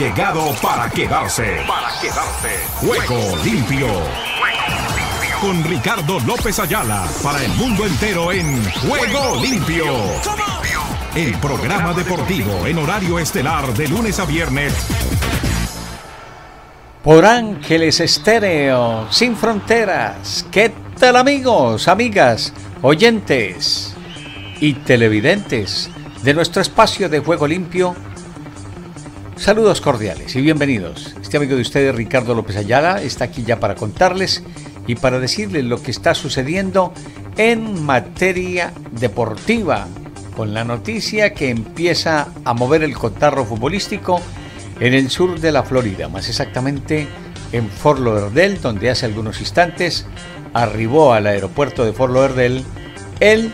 llegado para quedarse. Para quedarse. Juego limpio. Con Ricardo López Ayala para el mundo entero en Juego limpio. El programa deportivo en horario estelar de lunes a viernes. Por Ángeles Estéreo, sin fronteras. ¿Qué tal amigos, amigas, oyentes y televidentes de nuestro espacio de juego limpio? Saludos cordiales y bienvenidos. Este amigo de ustedes, Ricardo López Ayala, está aquí ya para contarles y para decirles lo que está sucediendo en materia deportiva, con la noticia que empieza a mover el cotarro futbolístico en el sur de la Florida, más exactamente en Fort Lauderdale, donde hace algunos instantes arribó al aeropuerto de Fort Lauderdale el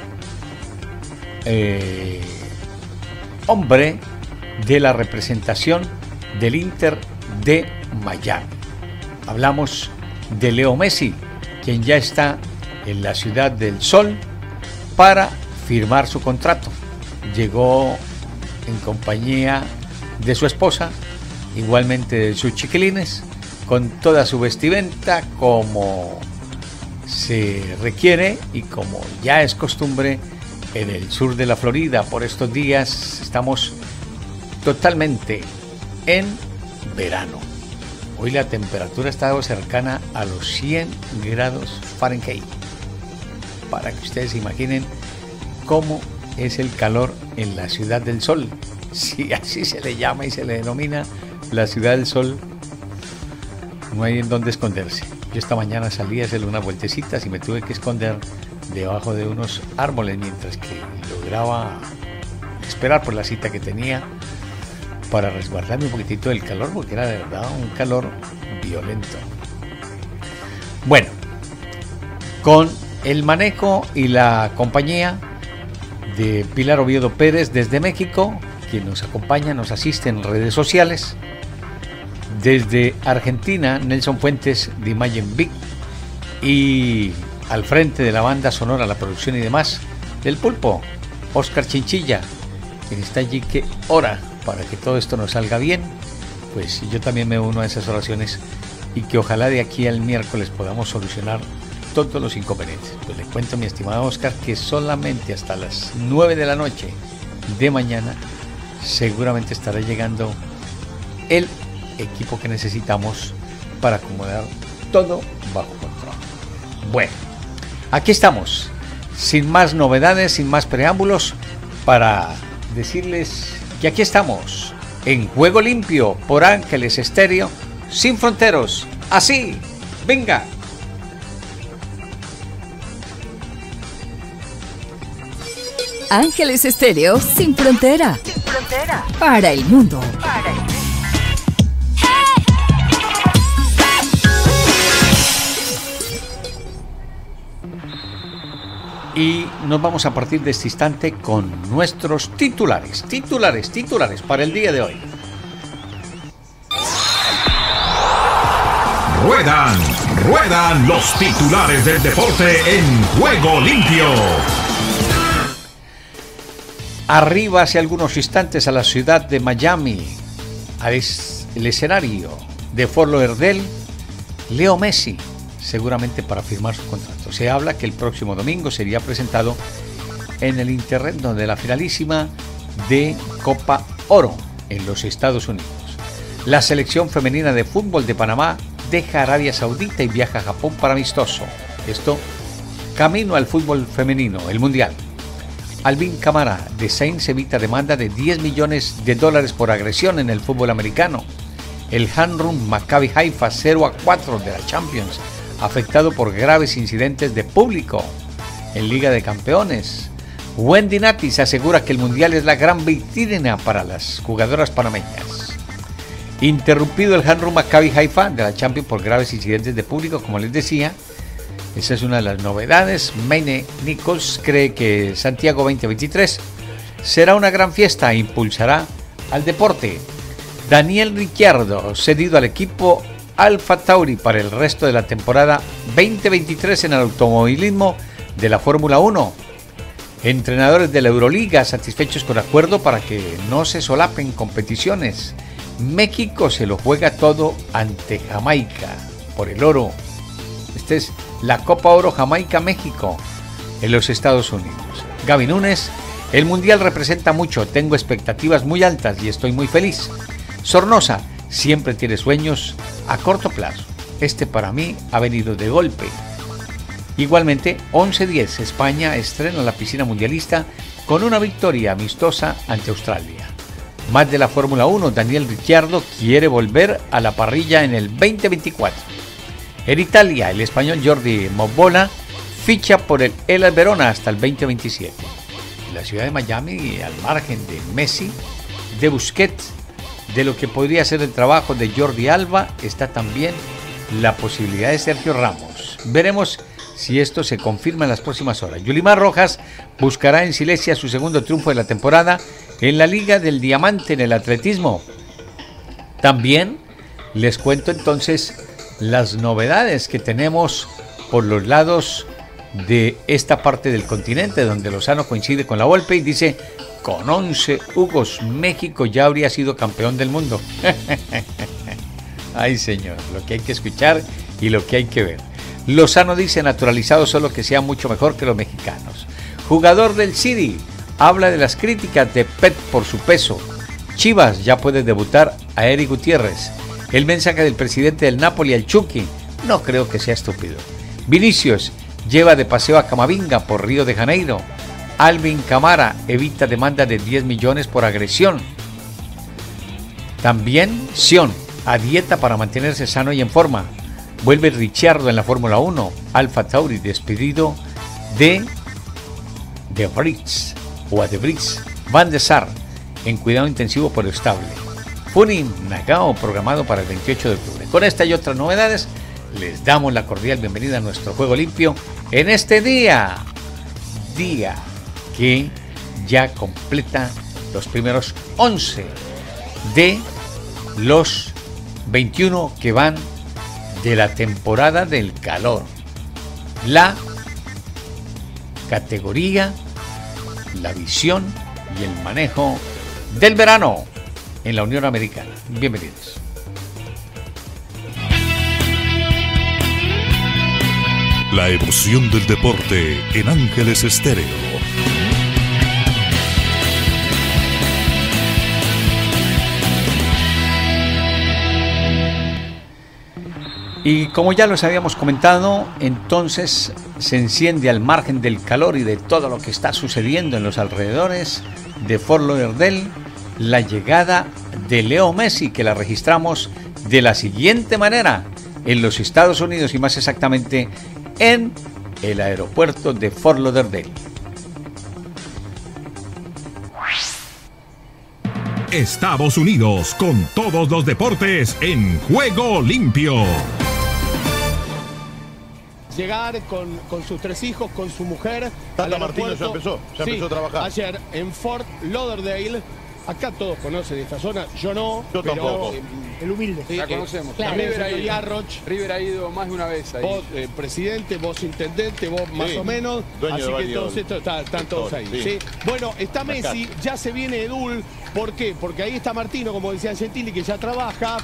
eh, hombre de la representación del Inter de Miami. Hablamos de Leo Messi, quien ya está en la ciudad del Sol para firmar su contrato. Llegó en compañía de su esposa, igualmente de sus chiquilines, con toda su vestimenta como se requiere y como ya es costumbre en el sur de la Florida por estos días estamos totalmente en verano. Hoy la temperatura estado cercana a los 100 grados Fahrenheit. Para que ustedes se imaginen cómo es el calor en la ciudad del sol. Si así se le llama y se le denomina la ciudad del sol, no hay en dónde esconderse. Yo esta mañana salí a hacer unas vueltecitas y me tuve que esconder debajo de unos árboles mientras que lograba esperar por la cita que tenía para resguardarme un poquitito del calor, porque era de verdad un calor violento. Bueno, con el manejo y la compañía de Pilar Oviedo Pérez desde México, quien nos acompaña, nos asiste en redes sociales. Desde Argentina, Nelson Fuentes de Imagine Big y al frente de la banda sonora, la producción y demás, del pulpo, Oscar Chinchilla, quien está allí que ora para que todo esto nos salga bien, pues yo también me uno a esas oraciones y que ojalá de aquí al miércoles podamos solucionar todos los inconvenientes. Pues le cuento, mi estimado Oscar, que solamente hasta las 9 de la noche de mañana seguramente estará llegando el equipo que necesitamos para acomodar todo bajo control. Bueno, aquí estamos, sin más novedades, sin más preámbulos, para decirles que aquí estamos, en Juego Limpio por Ángeles Estéreo, sin fronteros. Así, venga. Ángeles Estéreo sin frontera. Sin frontera. Para el mundo. Para el mundo. Y nos vamos a partir de este instante con nuestros titulares, titulares, titulares para el día de hoy. Ruedan, ruedan los titulares del deporte en juego limpio. Arriba hace algunos instantes a la ciudad de Miami, al el escenario de Fort Lauderdale, Leo Messi, seguramente para firmar su contrato. Se habla que el próximo domingo sería presentado en el Internet donde la finalísima de Copa Oro en los Estados Unidos. La selección femenina de fútbol de Panamá deja Arabia Saudita y viaja a Japón para amistoso. Esto camino al fútbol femenino, el Mundial. Alvin Camara de Saints evita demanda de 10 millones de dólares por agresión en el fútbol americano. El Hanrum Maccabi Haifa 0 a 4 de la Champions afectado por graves incidentes de público en Liga de Campeones. Wendy Nati se asegura que el Mundial es la gran vitrina para las jugadoras panameñas. Interrumpido el Hanru Maccabi Haifa de la Champions por graves incidentes de público, como les decía. Esa es una de las novedades. Maine Nichols cree que Santiago 2023 será una gran fiesta e impulsará al deporte. Daniel Ricciardo, cedido al equipo Alfa Tauri para el resto de la temporada 2023 en el automovilismo de la Fórmula 1. Entrenadores de la Euroliga satisfechos con acuerdo para que no se solapen competiciones. México se lo juega todo ante Jamaica por el oro. Esta es la Copa Oro Jamaica-México en los Estados Unidos. Gaby Núñez, el Mundial representa mucho, tengo expectativas muy altas y estoy muy feliz. Sornosa, siempre tiene sueños a corto plazo. Este para mí ha venido de golpe. Igualmente, 11-10, España estrena la piscina mundialista con una victoria amistosa ante Australia. Más de la Fórmula 1, Daniel Ricciardo quiere volver a la parrilla en el 2024. En Italia, el español Jordi Mobola ficha por el El Verona hasta el 2027. En la ciudad de Miami, al margen de Messi, de Busquets, de lo que podría ser el trabajo de Jordi Alba, está también la posibilidad de Sergio Ramos. Veremos si esto se confirma en las próximas horas. Yulimar Rojas buscará en Silesia su segundo triunfo de la temporada en la Liga del Diamante en el atletismo. También les cuento entonces las novedades que tenemos por los lados de esta parte del continente donde Lozano coincide con la Volpe y dice con 11 Hugos México ya habría sido campeón del mundo. Ay señor, lo que hay que escuchar y lo que hay que ver. Lozano dice naturalizado solo que sea mucho mejor que los mexicanos. Jugador del City, habla de las críticas de Pet por su peso. Chivas ya puede debutar a Eric Gutiérrez. El mensaje del presidente del Napoli al Chucky, no creo que sea estúpido. Vinicius lleva de paseo a Camavinga por Río de Janeiro. Alvin Camara evita demanda de 10 millones por agresión. También Sion a dieta para mantenerse sano y en forma. Vuelve Ricciardo en la Fórmula 1. Alfa Tauri despedido de De Vries o a De Vries. Van de Sar en cuidado intensivo por estable. Funin Nagao programado para el 28 de octubre. Con esta y otras novedades les damos la cordial bienvenida a nuestro juego limpio en este día. Día que ya completa los primeros 11 de los 21 que van de la temporada del calor. La categoría, la visión y el manejo del verano en la Unión Americana. Bienvenidos. La emoción del deporte en Ángeles Estéreo. Y como ya los habíamos comentado, entonces se enciende al margen del calor y de todo lo que está sucediendo en los alrededores de Fort Lauderdale la llegada de Leo Messi, que la registramos de la siguiente manera en los Estados Unidos y más exactamente en el aeropuerto de Fort Lauderdale. Estados Unidos con todos los deportes en juego limpio llegar con, con, sus tres hijos, con su mujer. Tata Martínez ya empezó, ya empezó a trabajar. Ayer en Fort Lauderdale. Acá todos conocen esta zona, yo no. Yo tampoco. Eh, el humilde. la conocemos. River, ha ido, River ha ido más de una vez ahí. Vos, eh, presidente, vos intendente, vos más o menos. Dueño así que todos estos están, todos ahí. Bueno, está Messi, ya se viene Edul. ¿Por qué? Porque ahí está Martino, como decía Gentili, que ya trabaja.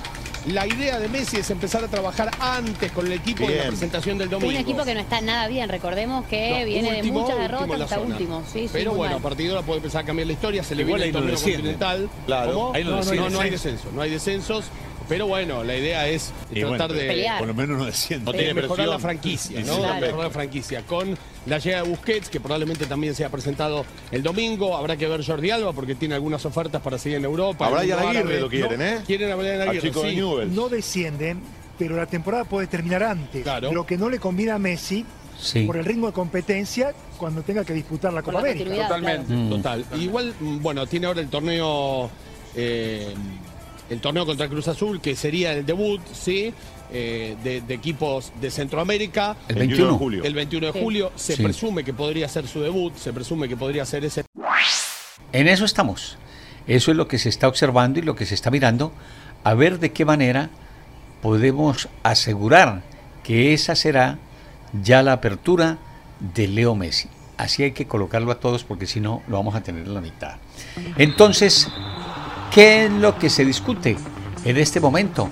La idea de Messi es empezar a trabajar antes con el equipo de la presentación del domingo. Un equipo que no está nada bien, recordemos que viene de muchas derrotas hasta último. Pero bueno, a partir de ahora puede empezar a cambiar la historia, se le viene el torneo continental. Claro. no, no, hay descenso, no hay descensos. Pero bueno, la idea es tratar de por lo menos no desciende. No tiene mejorar la franquicia, ¿no? Mejorar la franquicia con la llegada de Busquets, que probablemente también se ha presentado el domingo. Habrá que ver Jordi Alba porque tiene algunas ofertas para seguir en Europa. A Brian Aguirre lo quieren, ¿eh? Quieren a Brian Aguirre, sí. No descienden, pero la temporada puede terminar antes. Lo que no le conviene a Messi por el ritmo de competencia cuando tenga que disputar la Copa América. Totalmente, mm. total. Igual, mm, bueno, tiene ahora el torneo eh, el torneo contra Cruz Azul, que sería el debut, ¿sí? Eh, de, equipos de Centroamérica. El 21 de julio. El 21 de julio. Se presume que podría ser su debut, se presume que podría ser ese. En eso estamos. Eso es lo que se está observando y lo que se está mirando, a ver de qué manera podemos asegurar que esa será ya la apertura de Leo Messi. Así hay que colocarlo a todos porque si no lo vamos a tener en la mitad. Entonces, ¿Qué es lo que se discute? en este momento,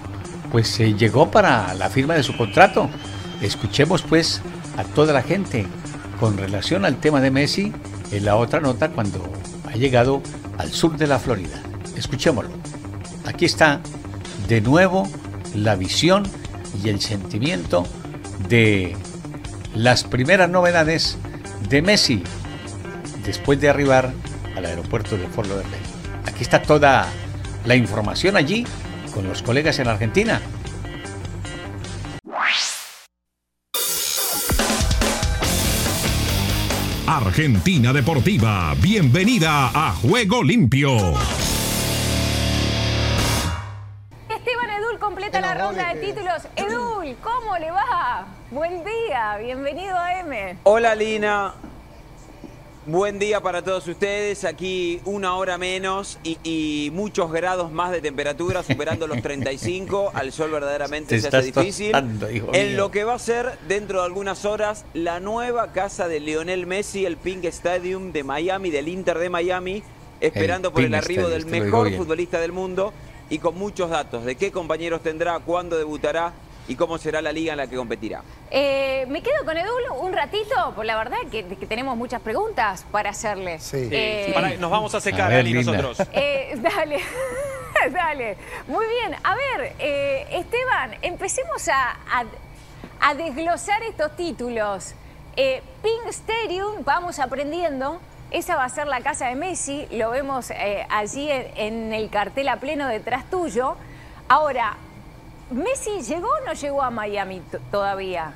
pues se llegó para la firma de su contrato. Escuchemos pues a toda la gente con relación al tema de Messi en la otra nota cuando ha llegado al sur de la Florida. Escuchémoslo. Aquí está de nuevo la visión y el sentimiento de las primeras novedades de Messi después de arribar al aeropuerto de Fort Lauderdale. Aquí está toda la información allí con los colegas en Argentina. Argentina Deportiva, bienvenida a Juego Limpio. Esteban Edul completa la ronda de títulos. Edul, ¿cómo le va? Buen día, bienvenido a M. Hola Lina, Buen día para todos ustedes. Aquí una hora menos y, muchos grados más de temperatura, superando los 35. Al sol verdaderamente se hace difícil. en lo que va a ser dentro de algunas horas la nueva casa de Lionel Messi, el Pink Stadium de Miami, del Inter de Miami, esperando por el arribo del mejor futbolista del mundo y con muchos datos de qué compañeros tendrá, cuándo debutará y cómo será la liga en la que competirá. Eh, me quedo con Edul un ratito, por la verdad que, tenemos muchas preguntas para hacerle. Sí. Eh, nos vamos a secar, a nosotros. Eh, dale. Dale, muy bien. A ver, Esteban, empecemos a, a, desglosar estos títulos. Pink Stadium, vamos aprendiendo. Esa va a ser la casa de Messi, lo vemos allí en el cartel a pleno detrás tuyo. Ahora, ¿Messi llegó o no llegó a Miami todavía?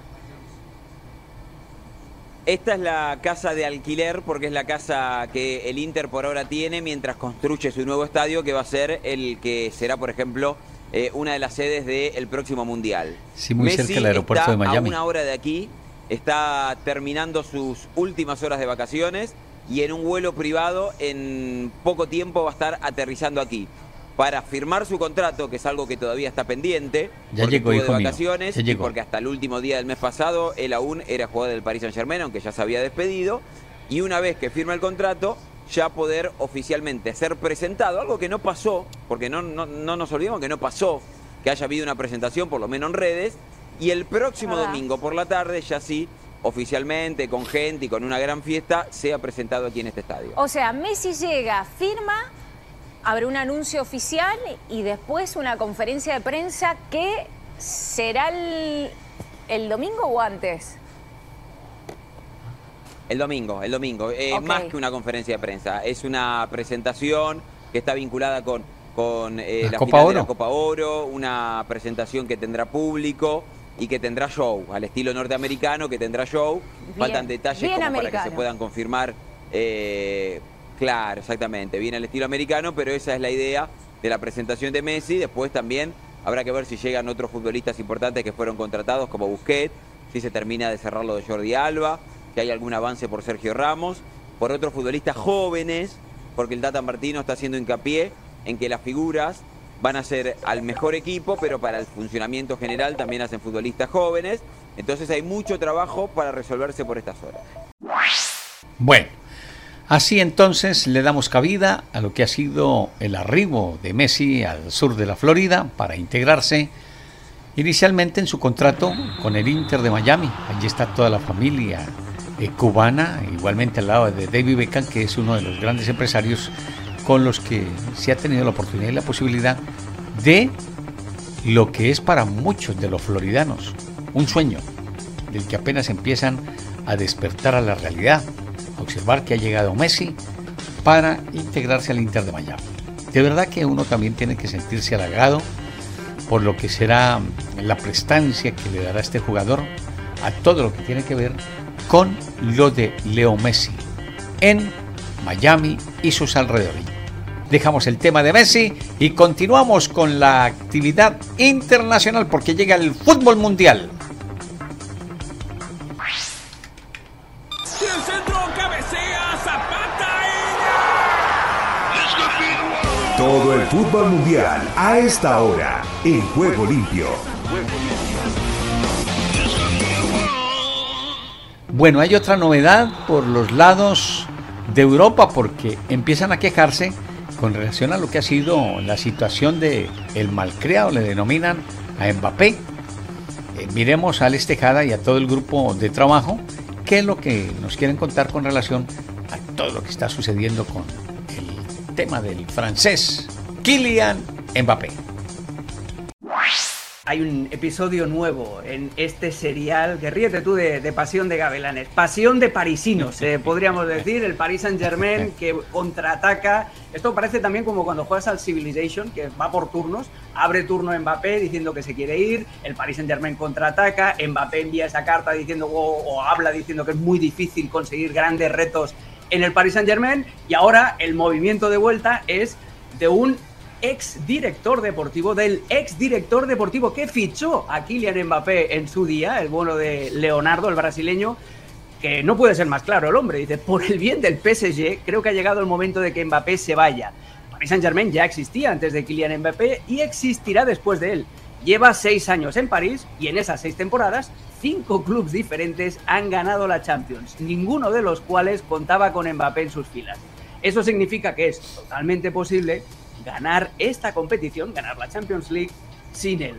Esta es la casa de alquiler porque es la casa que el Inter por ahora tiene mientras construye su nuevo estadio que va a ser el que será, por ejemplo, eh, una de las sedes del próximo Mundial. Sí, muy cerca del aeropuerto de Miami. A una hora de aquí, está terminando sus últimas horas de vacaciones y en un vuelo privado en poco tiempo va a estar aterrizando aquí para firmar su contrato, que es algo que todavía está pendiente, ya llegó, de vacaciones, y porque hasta el último día del mes pasado él aún era jugador del Paris Saint Germain, aunque ya se había despedido, y una vez que firma el contrato, ya poder oficialmente ser presentado, algo que no pasó, porque no, no, nos olvidemos que no pasó, que haya habido una presentación, por lo menos en redes, y el próximo domingo por la tarde ya sí oficialmente, con gente y con una gran fiesta, sea presentado aquí en este estadio. O sea, Messi llega, firma habrá un anuncio oficial y después una conferencia de prensa que será el, domingo o antes. El domingo, el domingo. Eh, más que una conferencia de prensa. Es una presentación que está vinculada con, con eh, la, Copa final de la Copa Oro, una presentación que tendrá público y que tendrá show, al estilo norteamericano, que tendrá show. Faltan detalles como para que se puedan confirmar eh, Claro, exactamente. Viene al estilo americano, pero esa es la idea de la presentación de Messi. Después también habrá que ver si llegan otros futbolistas importantes que fueron contratados, como Busquets, si se termina de cerrar lo de Jordi Alba, si hay algún avance por Sergio Ramos, por otros futbolistas jóvenes, porque el Tata Martino está haciendo hincapié en que las figuras van a ser al mejor equipo, pero para el funcionamiento general también hacen futbolistas jóvenes. Entonces hay mucho trabajo para resolverse por estas horas. Bueno, Así entonces le damos cabida a lo que ha sido el arribo de Messi al sur de la Florida para integrarse inicialmente en su contrato con el Inter de Miami. Allí está toda la familia eh, cubana, igualmente al lado de David Beckham, que es uno de los grandes empresarios con los que se ha tenido la oportunidad y la posibilidad de lo que es para muchos de los floridanos un sueño del que apenas empiezan a despertar a la realidad observar que ha llegado Messi para integrarse al Inter de Miami. De verdad que uno también tiene que sentirse halagado por lo que será la prestancia que le dará este jugador a todo lo que tiene que ver con lo de Leo Messi en Miami y sus alrededores. Dejamos el tema de Messi y continuamos con la actividad internacional porque llega el fútbol mundial. Todo el fútbol mundial a esta hora en Juego Limpio. Bueno, hay otra novedad por los lados de Europa porque empiezan a quejarse con relación a lo que ha sido la situación de el malcriado, le denominan a Mbappé. Eh, miremos a Alex Tejada y a todo el grupo de trabajo qué es lo que nos quieren contar con relación a todo lo que está sucediendo con tema del francés Kylian Mbappé hay un episodio nuevo en este serial que ríete tú de, Pasión de Gavilanes, Pasión de Parisinos, eh, podríamos decir, el Paris Saint Germain que contraataca. Esto parece también como cuando juegas al Civilization, que va por turnos, abre turno Mbappé diciendo que se quiere ir, el Paris Saint Germain contraataca, Mbappé envía esa carta diciendo o habla diciendo que es muy difícil conseguir grandes retos en el Paris Saint Germain y ahora el movimiento de vuelta es de un ex director deportivo, del ex director deportivo que fichó a Kylian Mbappé en su día, el bono de Leonardo, el brasileño, que no puede ser más claro el hombre. Dice, por el bien del PSG, creo que ha llegado el momento de que Mbappé se vaya. Paris Saint Germain ya existía antes de Kylian Mbappé y existirá después de él. Lleva seis años en París y en esas seis temporadas, cinco clubes diferentes han ganado la Champions, ninguno de los cuales contaba con Mbappé en sus filas. Eso significa que es totalmente posible ganar esta competición, ganar la Champions League sin él.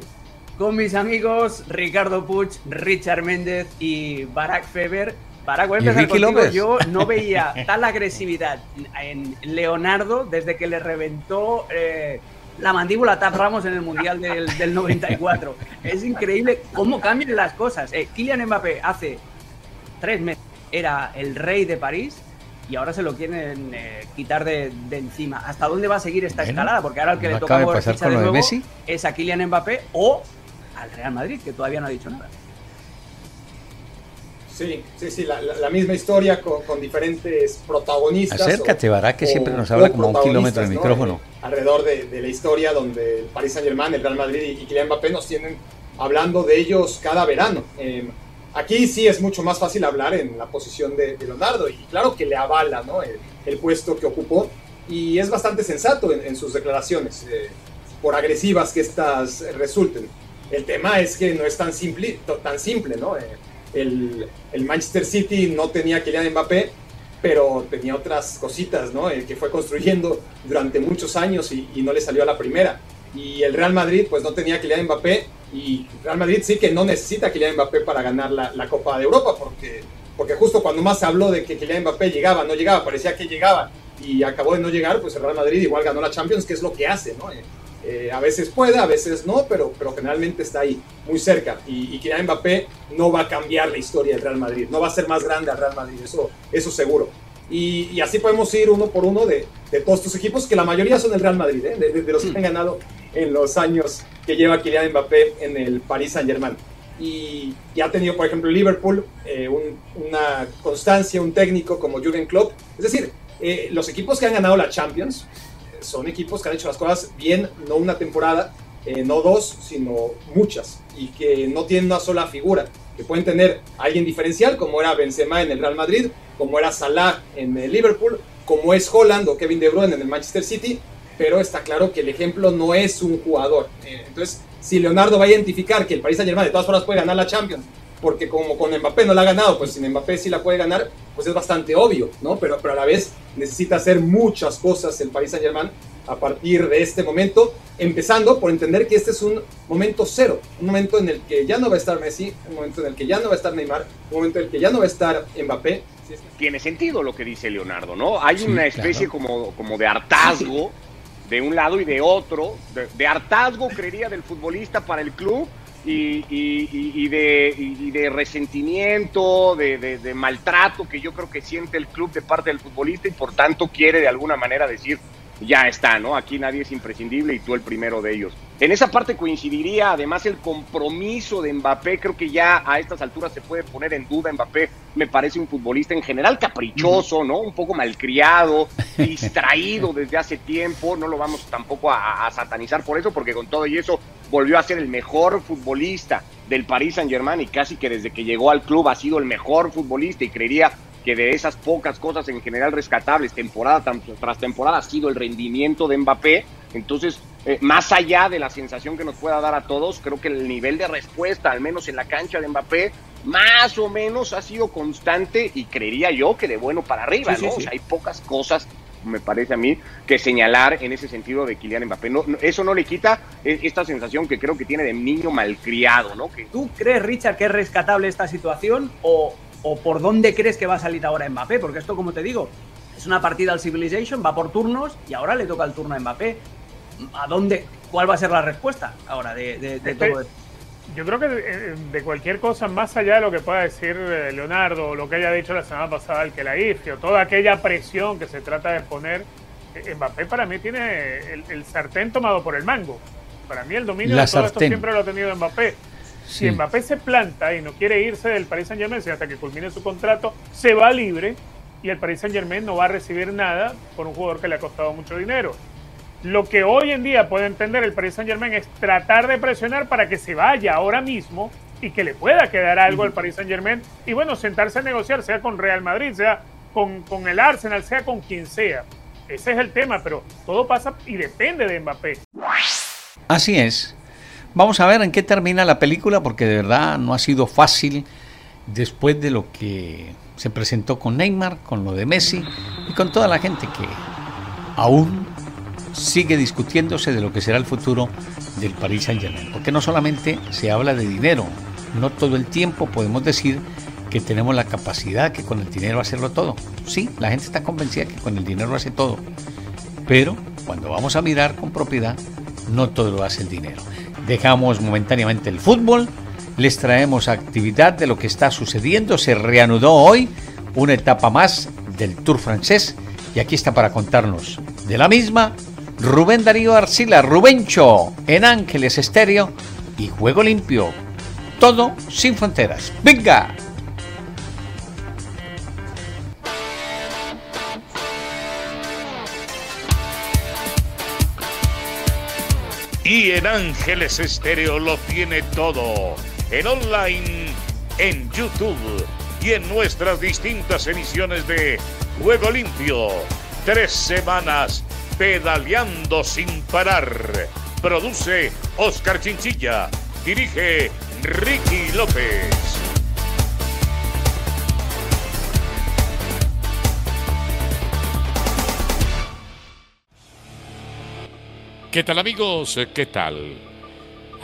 Con mis amigos Ricardo Puch, Richard Méndez y Barack Feber. Barack, voy a empezar contigo. Yo no veía tal agresividad en Leonardo desde que le reventó eh, la mandíbula Tap Ramos en el Mundial del, 94. es increíble cómo cambian las cosas. Eh, Kylian Mbappé hace tres meses era el rey de París y ahora se lo quieren eh, quitar de, encima. ¿Hasta dónde va a seguir esta escalada? Porque ahora el que le toca de de nuevo Messi? es a Kylian Mbappé o al Real Madrid, que todavía no ha dicho nada. Sí, sí, sí, la, misma historia con, diferentes protagonistas. Acércate, Bará, que siempre nos habla como un kilómetro de micrófono. alrededor de, la historia donde el Paris Saint Germain, el Real Madrid y, Kylian Mbappé nos tienen hablando de ellos cada verano. Eh, Aquí sí es mucho más fácil hablar en la posición de, Leonardo y claro que le avala ¿no? el, puesto que ocupó y es bastante sensato en, sus declaraciones, eh, por agresivas que estas resulten. El tema es que no es tan simple, tan simple ¿no? Eh, el, Manchester City no tenía Kylian Mbappé, pero tenía otras cositas ¿no? Eh, que fue construyendo durante muchos años y, no le salió a la primera. Y el Real Madrid pues no tenía Kylian Mbappé y Real Madrid sí que no necesita a Kylian Mbappé para ganar la, la, Copa de Europa, porque, porque justo cuando más se habló de que Kylian Mbappé llegaba, no llegaba, parecía que llegaba y acabó de no llegar, pues el Real Madrid igual ganó la Champions, que es lo que hace, ¿no? Eh, a veces puede, a veces no, pero, pero generalmente está ahí, muy cerca. Y, y Kylian Mbappé no va a cambiar la historia del Real Madrid, no va a ser más grande al Real Madrid, eso, eso seguro. Y, así podemos ir uno por uno de, de, todos estos equipos, que la mayoría son el Real Madrid, ¿eh? de, los que han ganado en los años que lleva Kylian Mbappé en el Paris Saint Germain. Y, ha tenido, por ejemplo, Liverpool eh, una constancia, un técnico como Jürgen Klopp. Es decir, eh, los equipos que han ganado la Champions son equipos que han hecho las cosas bien, no una temporada, no dos, sino muchas, y que no tienen una sola figura, que pueden tener alguien diferencial, como era Benzema en el Real Madrid, como era Salah en el Liverpool, como es Holland o Kevin De Bruyne en el Manchester City, pero está claro que el ejemplo no es un jugador. Eh, entonces, si Leonardo va a identificar que el Paris Saint-Germain de todas formas puede ganar la Champions, porque como con Mbappé no la ha ganado, pues sin Mbappé sí la puede ganar, pues es bastante obvio, ¿no? Pero, pero a la vez necesita hacer muchas cosas el Paris Saint-Germain a partir de este momento, empezando por entender que este es un momento cero, un momento en el que ya no va a estar Messi, un momento en el que ya no va a estar Neymar, un momento en el que ya no va a estar Mbappé, tiene sentido lo que dice Leonardo, ¿no? Hay una especie como, como de hartazgo de un lado y de otro, de, hartazgo, creería, del futbolista para el club y, de, de, resentimiento, de, maltrato que yo creo que siente el club de parte del futbolista y por tanto quiere de alguna manera decir, ya está, ¿no? Aquí nadie es imprescindible y tú el primero de ellos. En esa parte coincidiría además el compromiso de Mbappé, creo que ya a estas alturas se puede poner en duda Mbappé, me parece un futbolista en general caprichoso, ¿no? Un poco malcriado, distraído desde hace tiempo, no lo vamos tampoco a, a, satanizar por eso, porque con todo y eso volvió a ser el mejor futbolista del Paris Saint Germain y casi que desde que llegó al club ha sido el mejor futbolista y creería que de esas pocas cosas en general rescatables, temporada tras temporada, ha sido el rendimiento de Mbappé. Entonces, eh, más allá de la sensación que nos pueda dar a todos, creo que el nivel de respuesta, al menos en la cancha de Mbappé, más o menos ha sido constante y creería yo que de bueno para arriba, ¿no? hay pocas cosas me parece a mí, que señalar en ese sentido de Kylian Mbappé. No, eso no le quita e, esta sensación que creo que tiene de niño malcriado, ¿no? Que... ¿Tú crees, Richard, que es rescatable esta situación o, o por dónde crees que va a salir ahora Mbappé? Porque esto, como te digo, es una partida al Civilization, va por turnos y ahora le toca el turno a Mbappé. ¿A dónde? ¿Cuál va a ser la respuesta ahora de, de, todo esto? Yo creo que de, cualquier cosa, más allá de lo que pueda decir eh, Leonardo o lo que haya dicho la semana pasada el que la hizo, o toda aquella presión que se trata de poner, eh, Mbappé para mí tiene el, sartén tomado por el mango. Para mí el dominio de todo esto siempre lo ha tenido Mbappé. Si Mbappé se planta y no quiere irse del Paris Saint Germain hasta que culmine su contrato, se va libre y el Paris Saint Germain no va a recibir nada por un jugador que le ha costado mucho dinero. Lo que hoy en día puede entender el Paris Saint Germain es tratar de presionar para que se vaya ahora mismo y que le pueda quedar algo al Paris Saint Germain y bueno, sentarse a negociar, sea con Real Madrid, sea con, con el Arsenal, sea con quien sea. Ese es el tema, pero todo pasa y depende de Mbappé. Así es. Vamos a ver en qué termina la película porque de verdad no ha sido fácil después de lo que se presentó con Neymar, con lo de Messi y con toda la gente que aún sigue discutiéndose de lo que será el futuro del Paris Saint-Germain. Porque no solamente se habla de dinero, no todo el tiempo podemos decir que tenemos la capacidad que con el dinero hacerlo todo. Sí, la gente está convencida que con el dinero hace todo. Pero cuando vamos a mirar con propiedad, no todo lo hace el dinero. Dejamos momentáneamente el fútbol les traemos actividad de lo que está sucediendo. Se reanudó hoy una etapa más del Tour francés y aquí está para contarnos de la misma Rubén Darío Arcila, Rubencho en Ángeles Estéreo y Juego Limpio. Todo sin fronteras. ¡Venga! Y en Ángeles Estéreo lo tiene todo en online, en YouTube y en nuestras distintas emisiones de Juego Limpio. Tres semanas pedaleando sin parar. Produce Oscar Chinchilla. Dirige Ricky López. ¿Qué tal amigos? ¿Qué tal?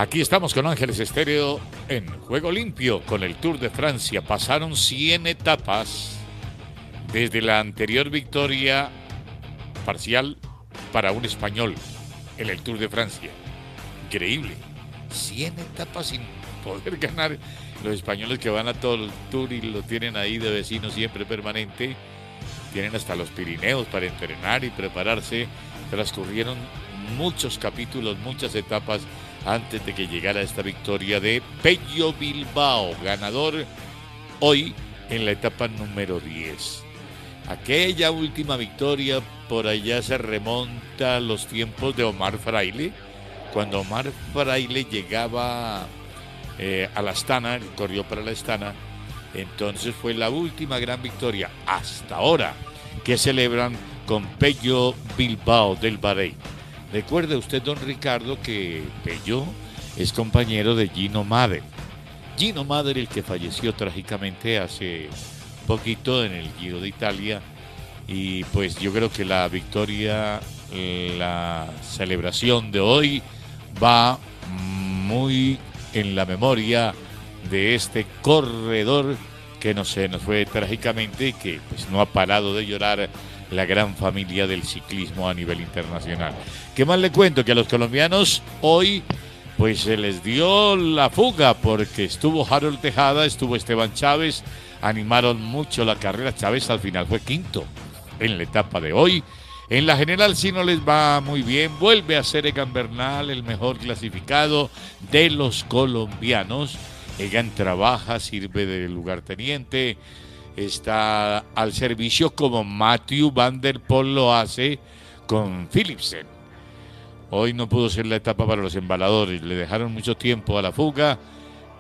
Aquí estamos con Ángeles Estéreo en Juego Limpio con el Tour de Francia. Pasaron 100 etapas desde la anterior victoria parcial para un español en el Tour de Francia. Increíble. 100 etapas sin poder ganar. Los españoles que van a todo el Tour y lo tienen ahí de vecino siempre permanente. Tienen hasta los Pirineos para entrenar y prepararse. Transcurrieron muchos capítulos, muchas etapas antes de que llegara esta victoria de Pello Bilbao, ganador hoy en la etapa número 10. Aquella última victoria por allá se remonta a los tiempos de Omar Fraile, cuando Omar Fraile llegaba eh, a la Astana, corrió para la Astana, entonces fue la última gran victoria hasta ahora que celebran con Pello Bilbao del Bahrein. Recuerde usted, don Ricardo, que Pello es compañero de Gino Mader. Gino Mader, el que falleció trágicamente hace poquito en el Giro de Italia. Y pues yo creo que la victoria, la celebración de hoy va muy en la memoria de este corredor que no se nos fue trágicamente y que pues no ha parado de llorar la gran familia del ciclismo a nivel internacional. ¿Qué más le cuento? Que a los colombianos hoy pues se les dio la fuga porque estuvo Harold Tejada, estuvo Esteban Chávez, animaron mucho la carrera. Chávez al final fue quinto en la etapa de hoy. En la general si no les va muy bien, vuelve a ser Egan Bernal el mejor clasificado de los colombianos. Egan trabaja, sirve de lugarteniente está al servicio como Matthew Van Der Poel lo hace con Philipsen. Hoy no pudo ser la etapa para los embaladores, le dejaron mucho tiempo a la fuga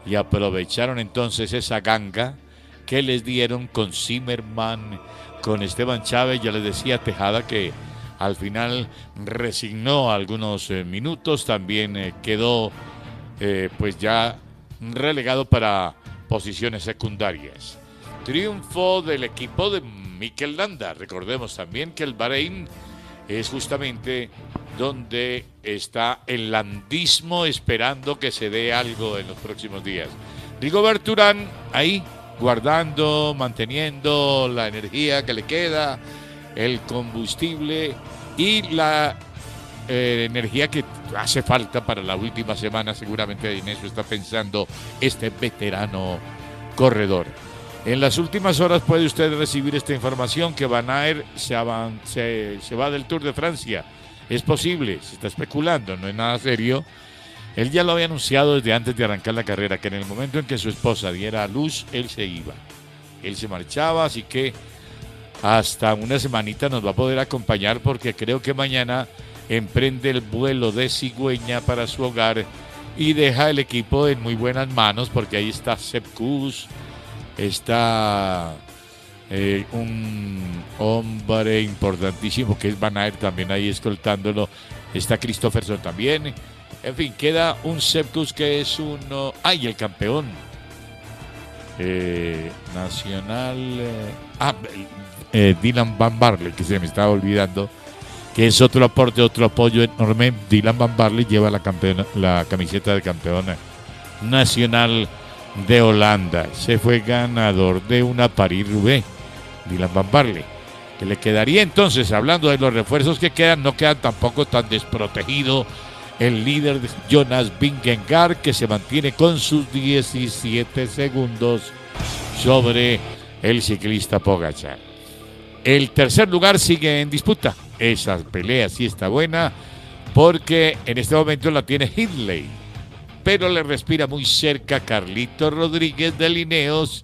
y aprovecharon entonces esa ganga que les dieron con Zimmerman, con Esteban Chávez, ya les decía Tejada que al final resignó algunos eh, minutos, también eh, quedó eh, pues ya relegado para posiciones secundarias. Triunfo del equipo de Mikel Landa. Recordemos también que el Bahrein es justamente donde está el landismo esperando que se dé algo en los próximos días. Rigobert Urán ahí guardando, manteniendo la energía que le queda, el combustible y la eh, energía que hace falta para la última semana. Seguramente en eso está pensando este veterano corredor. En las últimas horas puede usted recibir esta información que Van se, va del Tour de Francia. Es posible, se está especulando, no es nada serio. Él ya lo había anunciado desde antes de arrancar la carrera, que en el momento en que su esposa diera a luz, él se iba. Él se marchaba, así que hasta una semanita nos va a poder acompañar porque creo que mañana emprende el vuelo de cigüeña para su hogar y deja el equipo en muy buenas manos porque ahí está Sepp está eh, un hombre importantísimo que es Van también ahí escoltándolo. Está Christopherson también. En fin, queda un Sepkus que es uno. ¡Ay, el campeón! Eh, nacional. Eh, ah, Dylan Van Barley, que se me estaba olvidando. Que es otro aporte, otro apoyo enorme. Dylan Van Barley lleva la, la camiseta de campeón nacional de Holanda. Se fue ganador de una Paris-Roubaix, Dylan Van Barley. Que le quedaría entonces, hablando de los refuerzos que quedan, no quedan tampoco tan desprotegido el líder Jonas Vingegaard, que se mantiene con sus 17 segundos sobre el ciclista Pogacar. El tercer lugar sigue en disputa. Esa pelea sí está buena porque en este momento la tiene Hindley pero le respira muy cerca Carlito Rodríguez de Lineos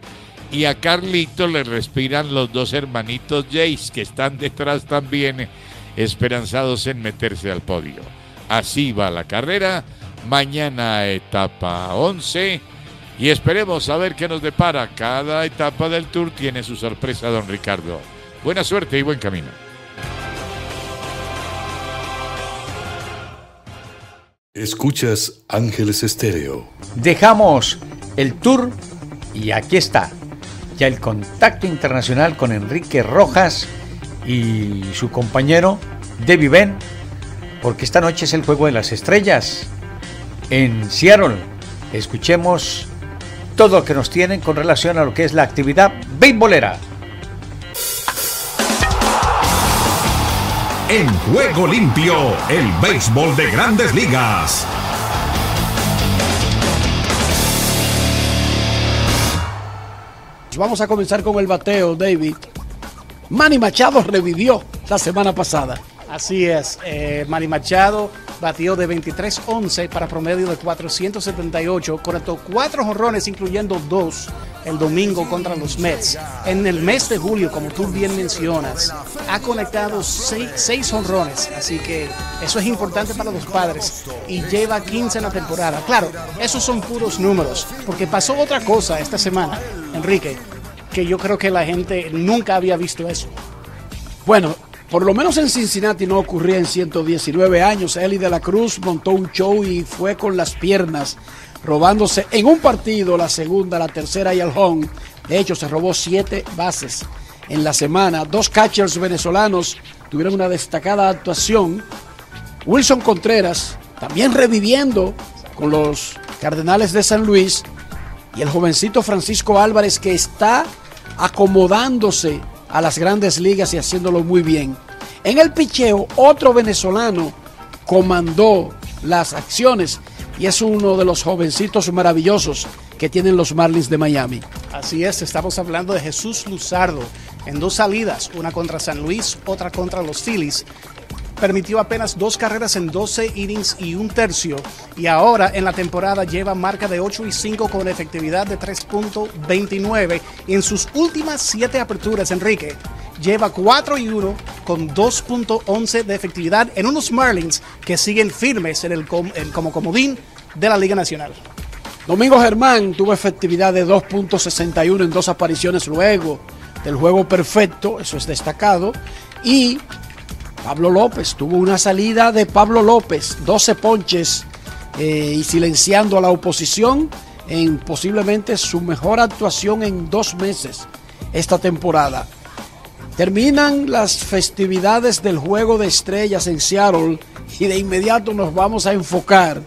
y a Carlito le respiran los dos hermanitos Jace que están detrás también esperanzados en meterse al podio. Así va la carrera, mañana etapa 11 y esperemos a ver qué nos depara. Cada etapa del tour tiene su sorpresa, don Ricardo. Buena suerte y buen camino. Escuchas Ángeles Estéreo. Dejamos el tour y aquí está ya el contacto internacional con Enrique Rojas y su compañero Debbie Ben, porque esta noche es el Juego de las Estrellas en Seattle. Escuchemos todo lo que nos tienen con relación a lo que es la actividad beisbolera. En Juego Limpio, el béisbol de grandes ligas. Vamos a comenzar con el bateo, David. Manny Machado revivió la semana pasada. Así es, eh, Manny Machado batió de 23-11 para promedio de 478, conectó cuatro jonrones, incluyendo dos el domingo contra los Mets. En el mes de julio, como tú bien mencionas, ha conectado seis, honrones, así que eso es importante para los padres y lleva 15 en la temporada. Claro, esos son puros números, porque pasó otra cosa esta semana, Enrique, que yo creo que la gente nunca había visto eso. Bueno, por lo menos en Cincinnati no ocurría en 119 años. Eli de la Cruz montó un show y fue con las piernas robándose en un partido la segunda, la tercera y el home. De hecho, se robó siete bases en la semana. Dos catchers venezolanos tuvieron una destacada actuación. Wilson Contreras, también reviviendo con los Cardenales de San Luis. Y el jovencito Francisco Álvarez que está acomodándose a las grandes ligas y haciéndolo muy bien. En el picheo, otro venezolano comandó las acciones y es uno de los jovencitos maravillosos que tienen los Marlins de Miami. Así es, estamos hablando de Jesús Luzardo en dos salidas, una contra San Luis, otra contra los Phillies. Permitió apenas dos carreras en 12 innings y un tercio y ahora en la temporada lleva marca de 8 y 5 con efectividad de 3.29 en sus últimas 7 aperturas, Enrique lleva 4 y 1 con 2.11 de efectividad en unos Marlins que siguen firmes en el, como comodín de la Liga Nacional. Domingo Germán tuvo efectividad de 2.61 en dos apariciones luego del juego perfecto, eso es destacado. Y Pablo López tuvo una salida de Pablo López, 12 ponches eh, y silenciando a la oposición en posiblemente su mejor actuación en dos meses esta temporada. Terminan las festividades del Juego de Estrellas en Seattle y de inmediato nos vamos a enfocar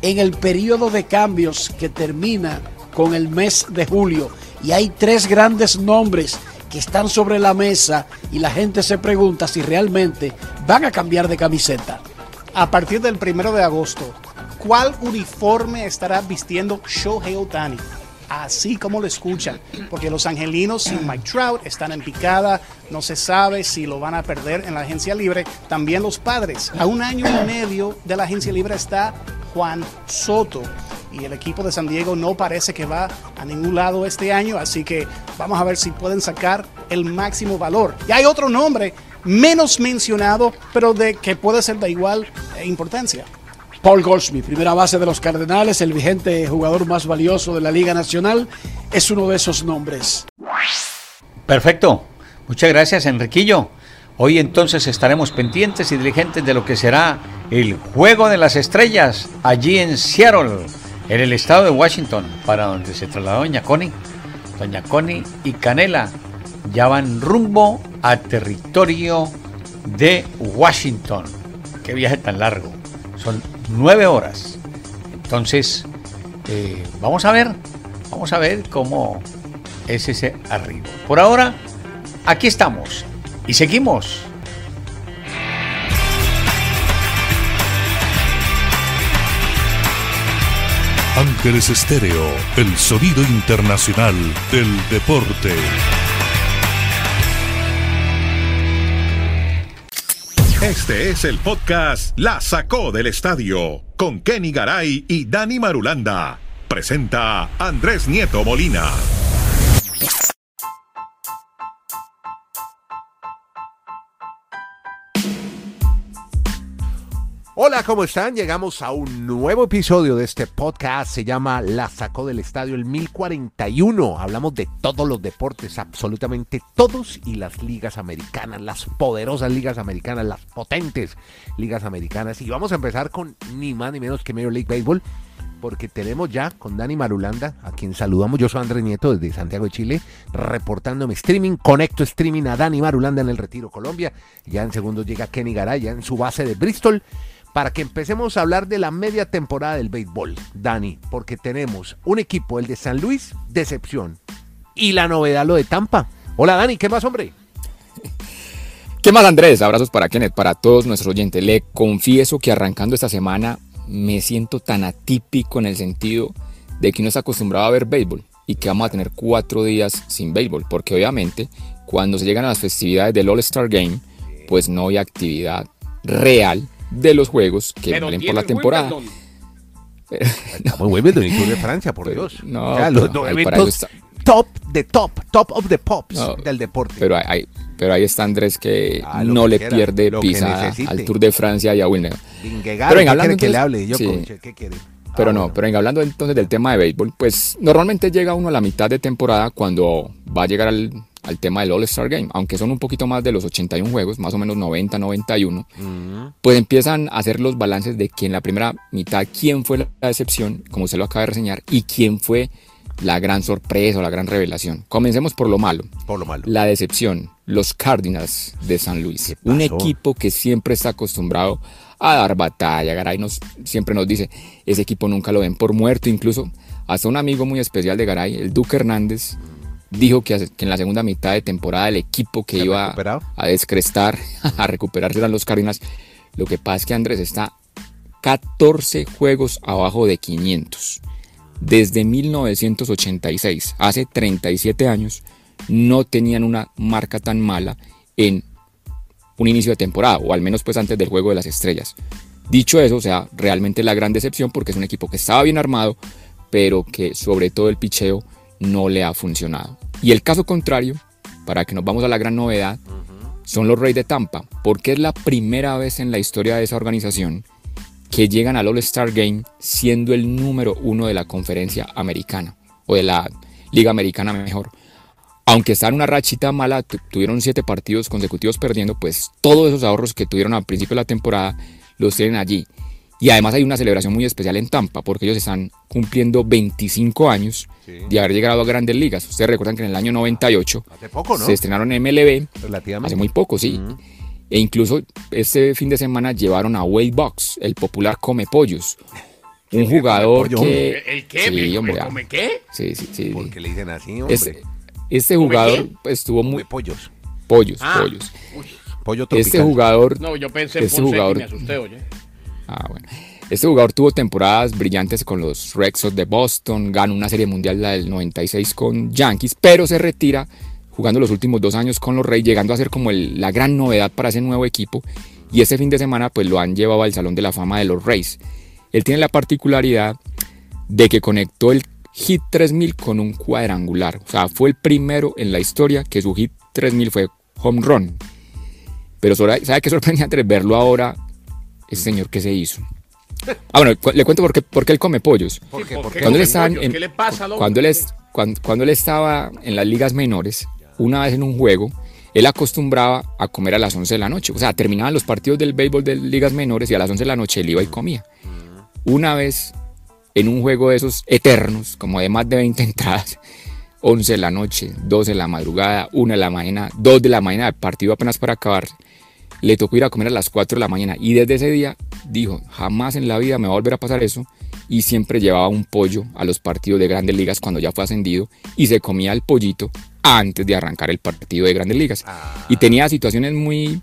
en el periodo de cambios que termina con el mes de julio. Y hay tres grandes nombres están sobre la mesa y la gente se pregunta si realmente van a cambiar de camiseta. A partir del primero de agosto, ¿cuál uniforme estará vistiendo Shohei Otani? así como lo escuchan, porque los angelinos sin Mike Trout están en picada, no se sabe si lo van a perder en la agencia libre, también los padres. A un año y medio de la agencia libre está Juan Soto y el equipo de San Diego no parece que va a ningún lado este año, así que vamos a ver si pueden sacar el máximo valor. Y hay otro nombre menos mencionado, pero de que puede ser de igual importancia. Paul Goldschmidt, primera base de los Cardenales, el vigente jugador más valioso de la Liga Nacional, es uno de esos nombres. Perfecto. Muchas gracias, Enriquillo. Hoy entonces estaremos pendientes y diligentes de lo que será el Juego de las Estrellas allí en Seattle, en el estado de Washington, para donde se trasladó Doña Connie. Doña Connie y Canela ya van rumbo a territorio de Washington. Qué viaje tan largo. Son nueve horas. Entonces, eh, vamos a ver, vamos a ver cómo es ese arribo. Por ahora, aquí estamos y seguimos. Ángeles Estéreo, el sonido internacional del deporte. Este es el podcast La Sacó del Estadio con Kenny Garay y Dani Marulanda. Presenta Andrés Nieto Molina. Hola, ¿cómo están? Llegamos a un nuevo episodio de este podcast. Se llama La Sacó del Estadio, el 1041. Hablamos de todos los deportes, absolutamente todos, y las ligas americanas, las poderosas ligas americanas, las potentes ligas americanas. Y vamos a empezar con ni más ni menos que Major League Baseball, porque tenemos ya con Dani Marulanda, a quien saludamos. Yo soy Andrés Nieto desde Santiago de Chile, reportándome streaming. Conecto streaming a Dani Marulanda en el Retiro Colombia. Ya en segundo llega Kenny Garay, en su base de Bristol para que empecemos a hablar de la media temporada del béisbol, Dani, porque tenemos un equipo, el de San Luis, decepción, y la novedad, lo de Tampa. Hola Dani, ¿qué más, hombre? ¿Qué más, Andrés? Abrazos para Kenneth, para todos nuestros oyentes. Le confieso que arrancando esta semana me siento tan atípico en el sentido de que no está acostumbrado a ver béisbol y que vamos a tener cuatro días sin béisbol, porque obviamente cuando se llegan a las festividades del All-Star Game, pues no hay actividad real de los juegos que valen por la temporada. Estamos Wimbledon y Tour de Francia, por Dios. No, top de top, top of the pops del deporte. Pero hay, pero ahí está Andrés que ah, no le pierde pisada al Tour de Francia y a Wimbledon. Pero venga, hablando que le hable, yo ¿qué quiere? Pero no, pero venga, hablando entonces del tema de béisbol, pues normalmente llega uno a la mitad de temporada cuando va a llegar al al tema del All-Star Game, aunque son un poquito más de los 81 juegos, más o menos 90, 91, pues empiezan a hacer los balances de quién en la primera mitad, quién fue la decepción, como usted lo acaba de reseñar, y quién fue la gran sorpresa o la gran revelación. Comencemos por lo malo. Por lo malo. La decepción, los Cardinals de San Luis. Un equipo que siempre está acostumbrado a dar batalla. Garay nos, siempre nos dice, ese equipo nunca lo ven por muerto. Incluso hasta un amigo muy especial de Garay, el Duque Hernández, dijo que, en la segunda mitad de temporada el equipo que iba a descrestar, a recuperarse eran los Cardinals. Lo que pasa es que Andrés está 14 juegos abajo de 500. Desde 1986, hace 37 años, no tenían una marca tan mala en un inicio de temporada, o al menos pues antes del juego de las estrellas. Dicho eso, o sea, realmente la gran decepción porque es un equipo que estaba bien armado, pero que sobre todo el picheo no le ha funcionado. Y el caso contrario, para que nos vamos a la gran novedad, son los Reyes de Tampa, porque es la primera vez en la historia de esa organización que llegan al All-Star Game siendo el número uno de la conferencia americana, o de la Liga Americana mejor. Aunque están en una rachita mala, tuvieron siete partidos consecutivos perdiendo, pues todos esos ahorros que tuvieron al principio de la temporada los tienen allí. Y además hay una celebración muy especial en Tampa, porque ellos están cumpliendo 25 años de haber llegado a grandes ligas. Ustedes recuerdan que en el año 98 se estrenaron en MLB. Hace muy poco, sí. E incluso este fin de semana llevaron a Wade Box, el popular Come Pollos. Un jugador que. ¿El qué? Sí, hombre, ¿Come qué? Sí, sí, sí. Porque le dicen así, hombre. Este, este jugador estuvo muy. pollos. Pollos, ah. pollos. Pollo tropical. Este jugador. No, yo pensé en este jugador, me asusté, oye. Ah, bueno. Este jugador tuvo temporadas brillantes con los Red Sox de Boston, ganó una serie mundial la del 96 con Yankees, pero se retira jugando los últimos dos años con los Reyes, llegando a ser como la gran novedad para ese nuevo equipo. Y ese fin de semana pues lo han llevado al Salón de la Fama de los Reyes. Él tiene la particularidad de que conectó el hit 3000 con un cuadrangular. O sea, fue el primero en la historia que su hit 3000 fue home run. Pero ¿sabe qué sorprendente verlo ahora? Ese señor que se hizo. Ah, bueno, le cuento por qué, por qué él come pollos. Cuando, él estaba en, ¿Qué le pasa, cuando, él cuando, él estaba en las ligas menores, una vez en un juego, él acostumbraba a comer a las 11 de la noche. O sea, terminaban los partidos del béisbol de ligas menores y a las 11 de la noche él iba y comía. Una vez, en un juego de esos eternos, como de más de 20 entradas, 11 de la noche, 12 de la madrugada, 1 de la mañana, 2 de la mañana, el partido apenas para acabar, le tocó ir a comer a las 4 de la mañana y desde ese día dijo, jamás en la vida me va a volver a pasar eso y siempre llevaba un pollo a los partidos de grandes ligas cuando ya fue ascendido y se comía el pollito antes de arrancar el partido de grandes ligas. Ah. Y tenía situaciones muy...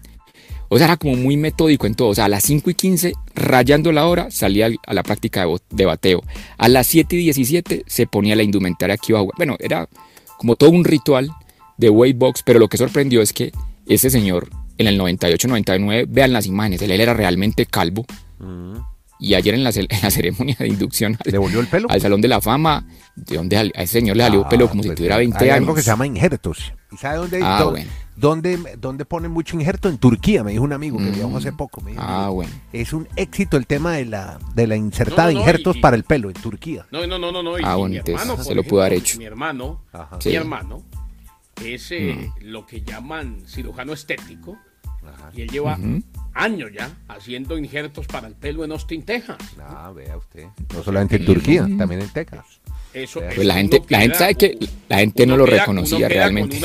O sea, era como muy metódico en todo. O sea, a las 5 y 15, rayando la hora, salía a la práctica de, bateo. A las 7 y 17 se ponía la indumentaria que iba a jugar. Bueno, era como todo un ritual de weight box, pero lo que sorprendió es que ese señor en el 98-99, vean las imágenes, él era realmente calvo. Mm. Y ayer en la, ceremonia de inducción al, ¿Le volvió el pelo? al Salón de la Fama, de donde a ese señor le salió ah, pelo como si pues, tuviera 20 hay años. algo que se llama injertos. ¿Y sabe dónde, ah, dónde, dónde, ponen mucho injerto? En Turquía, me dijo un amigo que mm. viajó hace poco. ah, bueno. Es un éxito el tema de la, de la insertada de injertos para el pelo en Turquía. No, no, no, no. no ah, bueno, se lo pudo haber hecho. Mi hermano, mi hermano, es eh, mm. lo que llaman cirujano estético y él lleva años ya haciendo injertos para el pelo en Austin, Texas. Ah, vea usted. No solamente en Turquía, también en Texas. Eso, pues la gente, la gente sabe que la gente no lo reconocía realmente.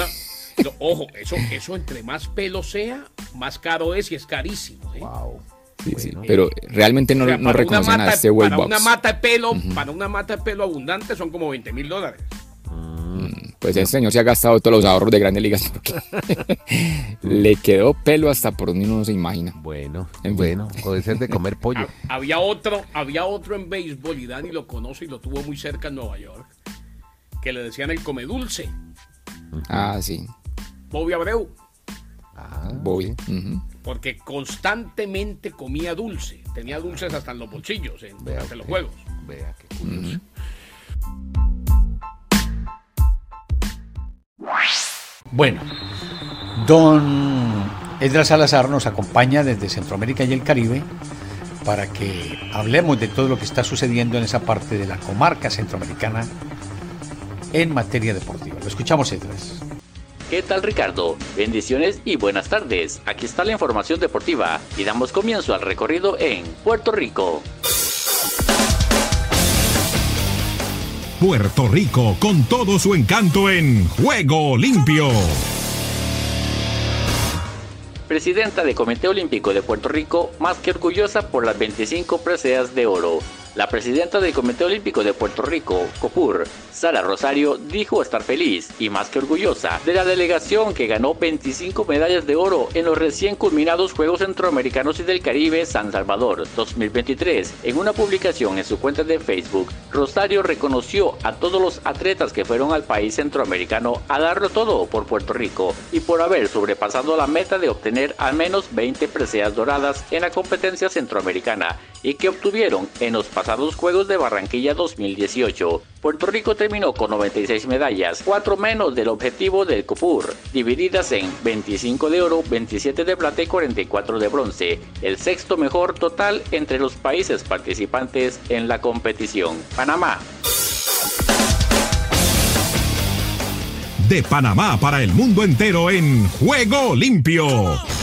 ojo, eso, eso entre más pelo sea, más caro es y es carísimo. ¿eh? Wow. Sí, sí, pero realmente no, no reconocen a este Para una mata de pelo, para una mata de pelo abundante son como 20 mil dólares. Pues el señor se ha gastado todos los ahorros de grandes ligas porque le quedó pelo hasta por donde uno no se imagina. Bueno, bueno, puede ser de comer pollo. había otro, había otro en béisbol y Dani lo conoce y lo tuvo muy cerca en Nueva York, que le decían el come dulce. Ah, sí. Bobby Abreu. Ah, Bobby. Porque constantemente comía dulce. Tenía dulces hasta en los bolsillos en, durante los juegos. Vea qué curioso. Bueno, don Edra Salazar nos acompaña desde Centroamérica y el Caribe para que hablemos de todo lo que está sucediendo en esa parte de la comarca centroamericana en materia deportiva. Lo escuchamos, Edras. ¿Qué tal Ricardo? Bendiciones y buenas tardes. Aquí está la información deportiva y damos comienzo al recorrido en Puerto Rico. Puerto Rico con todo su encanto en Juego Limpio. Presidenta del Comité Olímpico de Puerto Rico, más que orgullosa por las 25 preseas de oro. La presidenta del Comité Olímpico de Puerto Rico, COPUR, Sara Rosario, dijo estar feliz y más que orgullosa de la delegación que ganó 25 medallas de oro en los recién culminados Juegos Centroamericanos y del Caribe San Salvador 2023. En una publicación en su cuenta de Facebook, Rosario reconoció a todos los atletas que fueron al país centroamericano a darlo todo por Puerto Rico y por haber sobrepasado la meta de obtener al menos 20 preseas doradas en la competencia centroamericana y que obtuvieron en los pasados Juegos de Barranquilla 2018. Puerto Rico terminó con 96 medallas, 4 menos del objetivo del COPUR, divididas en 25 de oro, 27 de plata y 44 de bronce, el sexto mejor total entre los países participantes en la competición. Panamá. De Panamá para el mundo entero en Juego Limpio.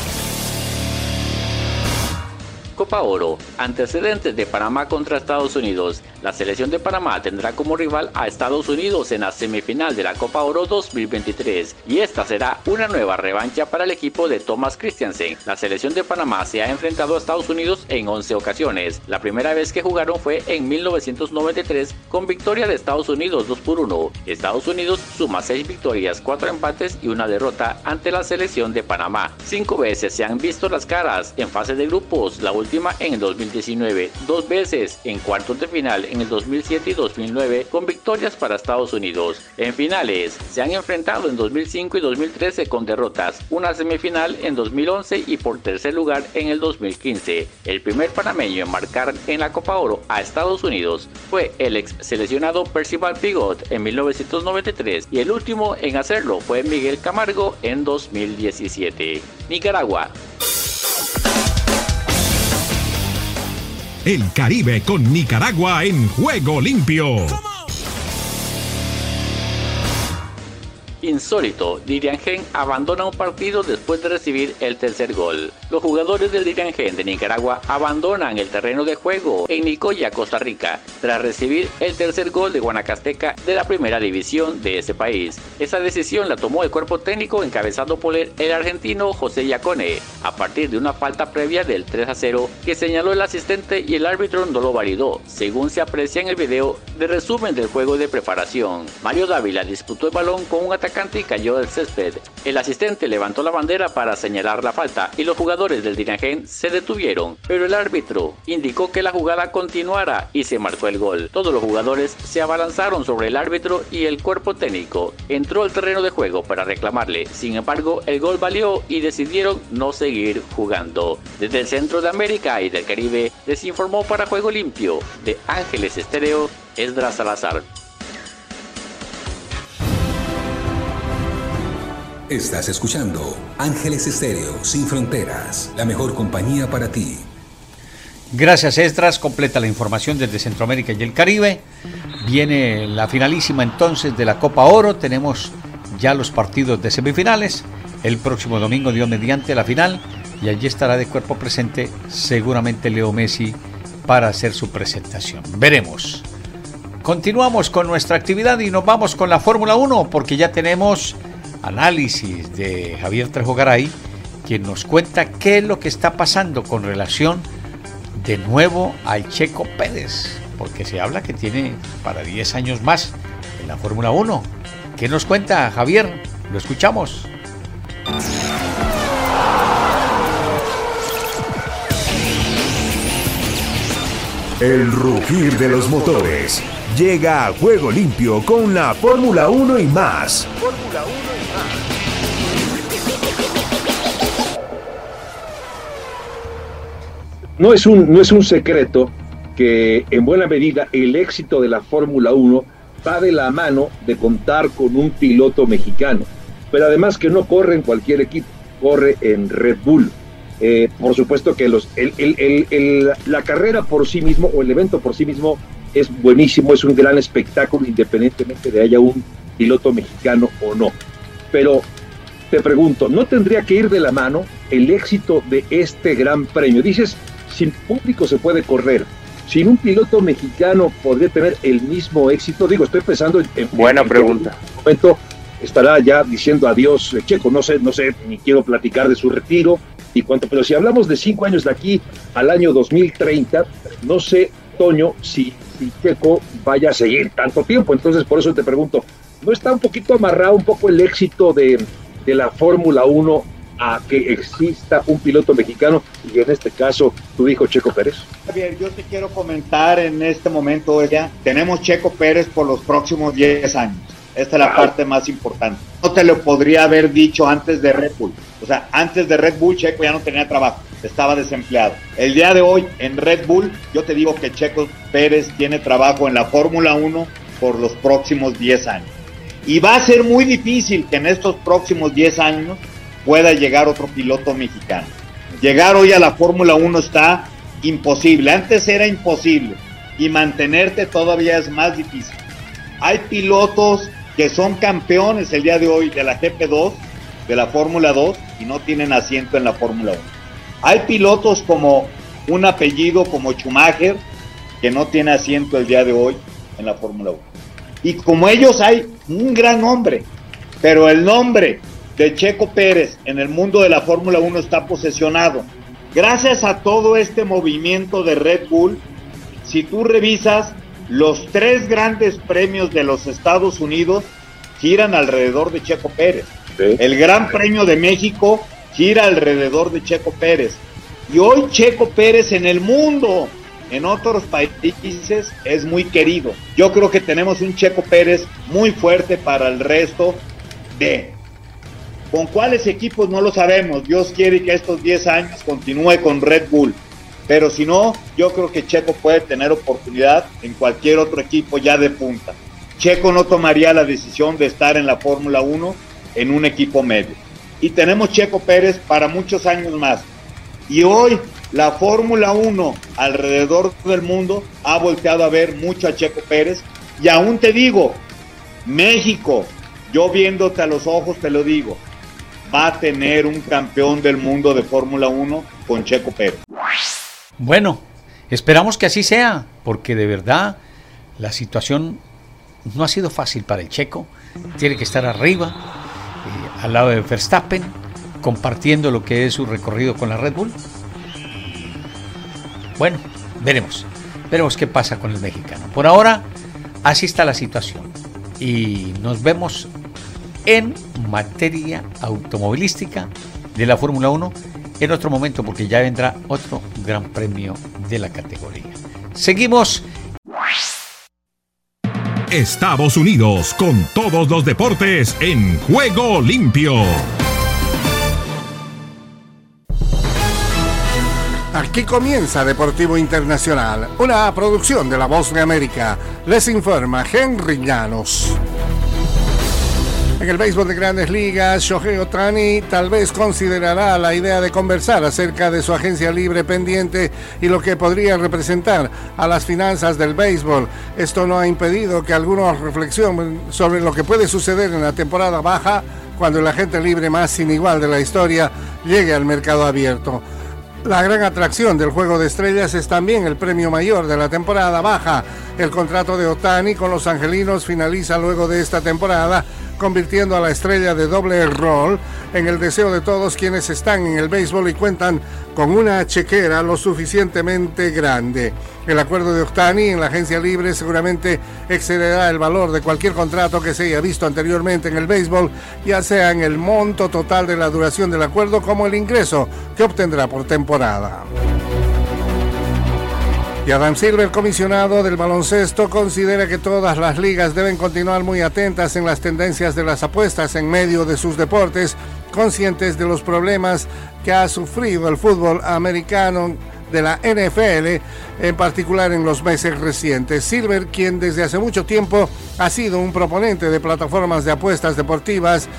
Copa Oro. Antecedentes de Panamá contra Estados Unidos. La selección de Panamá tendrá como rival a Estados Unidos en la semifinal de la Copa Oro 2023 y esta será una nueva revancha para el equipo de Thomas Christiansen. La selección de Panamá se ha enfrentado a Estados Unidos en 11 ocasiones. La primera vez que jugaron fue en 1993 con victoria de Estados Unidos 2 por 1. Estados Unidos suma 6 victorias, 4 empates y una derrota ante la selección de Panamá. Cinco veces se han visto las caras en fase de grupos, la última en el 2019, dos veces en cuartos de final en el 2007 y 2009 con victorias para Estados Unidos. En finales se han enfrentado en 2005 y 2013 con derrotas, una semifinal en 2011 y por tercer lugar en el 2015. El primer panameño en marcar en la Copa Oro a Estados Unidos fue el ex seleccionado Percival Pigot en 1993 y el último en hacerlo fue Miguel Camargo en 2017. Nicaragua. El Caribe con Nicaragua en juego limpio. Insólito, Diriangen abandona un partido después de recibir el tercer gol. Los jugadores del Diriangen de Nicaragua abandonan el terreno de juego en Nicoya, Costa Rica, tras recibir el tercer gol de Guanacasteca de la primera división de ese país. Esa decisión la tomó el cuerpo técnico encabezado por el, argentino José Yacone, a partir de una falta previa del 3 a 0 que señaló el asistente y el árbitro no lo validó, según se aprecia en el video de resumen del juego de preparación. Mario Dávila disputó el balón con un ataque y cayó del césped. El asistente levantó la bandera para señalar la falta y los jugadores del Dinagen se detuvieron, pero el árbitro indicó que la jugada continuara y se marcó el gol. Todos los jugadores se abalanzaron sobre el árbitro y el cuerpo técnico entró al terreno de juego para reclamarle. Sin embargo, el gol valió y decidieron no seguir jugando. Desde el centro de América y del Caribe les informó para Juego Limpio de Ángeles Estéreo Esdras Salazar. Estás escuchando Ángeles Estéreo Sin Fronteras, la mejor compañía para ti. Gracias, Estras. Completa la información desde Centroamérica y el Caribe. Viene la finalísima entonces de la Copa Oro. Tenemos ya los partidos de semifinales. El próximo domingo, dio mediante la final. Y allí estará de cuerpo presente seguramente Leo Messi para hacer su presentación. Veremos. Continuamos con nuestra actividad y nos vamos con la Fórmula 1 porque ya tenemos análisis de Javier Trejogaray, quien nos cuenta qué es lo que está pasando con relación de nuevo al Checo Pérez, porque se habla que tiene para 10 años más en la Fórmula 1. ¿Qué nos cuenta Javier? Lo escuchamos. El rugir de los motores llega a juego limpio con la Fórmula 1 y más. Fórmula 1 No es un, no es un secreto que en buena medida el éxito de la Fórmula 1 va de la mano de contar con un piloto mexicano, pero además que no corre en cualquier equipo, corre en Red Bull. Eh, por supuesto que los, la carrera por sí mismo o el evento por sí mismo es buenísimo, es un gran espectáculo independientemente de haya un piloto mexicano o no. Pero te pregunto, ¿no tendría que ir de la mano el éxito de este gran premio? Dices, sin público se puede correr. Sin un piloto mexicano podría tener el mismo éxito. Digo, estoy pensando en. Buena pregunta. En momento estará ya diciendo adiós Checo. No sé, no sé, ni quiero platicar de su retiro y cuánto. Pero si hablamos de cinco años de aquí al año 2030, no sé, Toño, si, si Checo vaya a seguir tanto tiempo. Entonces, por eso te pregunto, ¿no está un poquito amarrado un poco el éxito de, de la Fórmula 1 a que exista un piloto mexicano y en este caso tu hijo Checo Pérez? Javier, yo te quiero comentar en este momento ya, tenemos Checo Pérez por los próximos 10 años. Esta es la parte más importante. No te lo podría haber dicho antes de Red Bull. O sea, antes de Red Bull Checo ya no tenía trabajo, estaba desempleado. El día de hoy en Red Bull yo te digo que Checo Pérez tiene trabajo en la Fórmula 1 por los próximos 10 años. Y va a ser muy difícil que en estos próximos 10 años pueda llegar otro piloto mexicano. Llegar hoy a la Fórmula 1 está imposible. Antes era imposible y mantenerte todavía es más difícil. Hay pilotos que son campeones el día de hoy de la GP2, de la Fórmula 2 y no tienen asiento en la Fórmula 1. Hay pilotos como un apellido como Schumacher, que no tiene asiento el día de hoy en la Fórmula 1. Y como ellos hay un gran nombre, pero el nombre de Checo Pérez en el mundo de la Fórmula 1 está posesionado. Gracias a todo este movimiento de Red Bull, si tú revisas los tres grandes premios de los Estados Unidos, giran alrededor de Checo Pérez. El Gran Premio de México gira alrededor de Checo Pérez. Y hoy Checo Pérez en el mundo, en otros países, es muy querido. Yo creo que tenemos un Checo Pérez muy fuerte para el resto de... ¿Con cuáles equipos? No lo sabemos. Dios quiere que estos 10 años continúe con Red Bull. Pero si no, yo creo que Checo puede tener oportunidad en cualquier otro equipo ya de punta. Checo no tomaría la decisión de estar en la Fórmula 1 en un equipo medio. Y tenemos Checo Pérez para muchos años más. Y hoy la Fórmula 1 alrededor del mundo ha volteado a ver mucho a Checo Pérez. Y aún te digo, México, yo viéndote a los ojos te lo digo, va a tener un campeón del mundo de Fórmula 1 con Checo Pérez. Bueno, esperamos que así sea, porque de verdad la situación no ha sido fácil para el checo. Tiene que estar arriba, eh, al lado de Verstappen, compartiendo lo que es su recorrido con la Red Bull. Bueno, veremos. Veremos qué pasa con el mexicano. Por ahora, así está la situación. Y nos vemos en materia automovilística de la Fórmula 1 en otro momento porque ya vendrá otro gran premio de la categoría. Seguimos Estados Unidos con todos los deportes en juego limpio. Aquí comienza Deportivo Internacional, una producción de La Voz de América. Les informa Henry Llanos. En el béisbol de grandes ligas, Shohei Otani tal vez considerará la idea de conversar acerca de su agencia libre pendiente y lo que podría representar a las finanzas del béisbol. Esto no ha impedido que algunos reflexionen sobre lo que puede suceder en la temporada baja cuando el agente libre más sin igual de la historia llegue al mercado abierto. La gran atracción del Juego de Estrellas es también el premio mayor de la temporada baja. El contrato de Otani con los Angelinos finaliza luego de esta temporada convirtiendo a la estrella de doble rol en el deseo de todos quienes están en el béisbol y cuentan con una chequera lo suficientemente grande. El acuerdo de Octani en la agencia libre seguramente excederá el valor de cualquier contrato que se haya visto anteriormente en el béisbol, ya sea en el monto total de la duración del acuerdo como el ingreso que obtendrá por temporada. Y Adam Silver, comisionado del baloncesto, considera que todas las ligas deben continuar muy atentas en las tendencias de las apuestas en medio de sus deportes, conscientes de los problemas que ha sufrido el fútbol americano de la NFL, en particular en los meses recientes. Silver, quien desde hace mucho tiempo ha sido un proponente de plataformas de apuestas deportivas,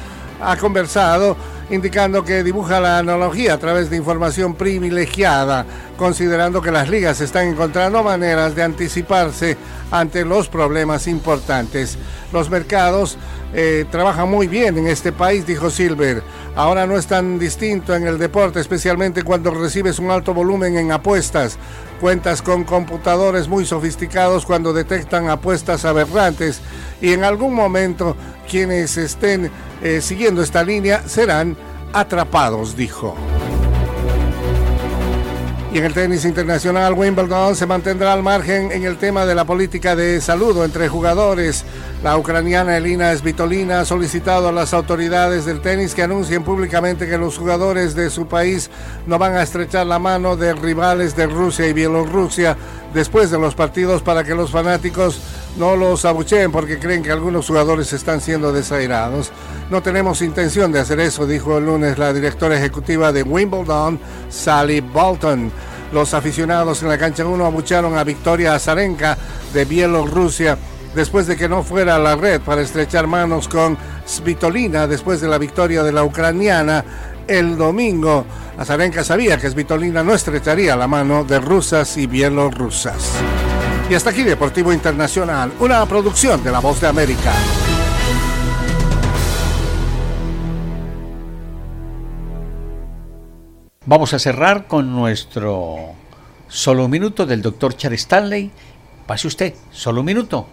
ha conversado indicando que dibuja la analogía a través de información privilegiada, considerando que las ligas están encontrando maneras de anticiparse ante los problemas importantes. Los mercados eh, trabajan muy bien en este país, dijo Silver. Ahora no es tan distinto en el deporte, especialmente cuando recibes un alto volumen en apuestas. Cuentas con computadores muy sofisticados cuando detectan apuestas aberrantes y en algún momento quienes estén eh, siguiendo esta línea serán atrapados, dijo. Y en el tenis internacional, Wimbledon se mantendrá al margen en el tema de la política de saludo entre jugadores. La ucraniana Elina Svitolina ha solicitado a las autoridades del tenis que anuncien públicamente que los jugadores de su país no van a estrechar la mano de rivales de Rusia y Bielorrusia después de los partidos para que los fanáticos no los abucheen porque creen que algunos jugadores están siendo desairados. No tenemos intención de hacer eso, dijo el lunes la directora ejecutiva de Wimbledon, Sally Bolton. Los aficionados en la cancha 1 abucharon a Victoria Azarenka de Bielorrusia después de que no fuera a la red para estrechar manos con Svitolina después de la victoria de la ucraniana el domingo. Azarenka sabía que Svitolina no estrecharía la mano de rusas y bielorrusas. Y hasta aquí Deportivo Internacional, una producción de La Voz de América. Vamos a cerrar con nuestro Solo un minuto del doctor Charles Stanley. Pase usted, solo un minuto.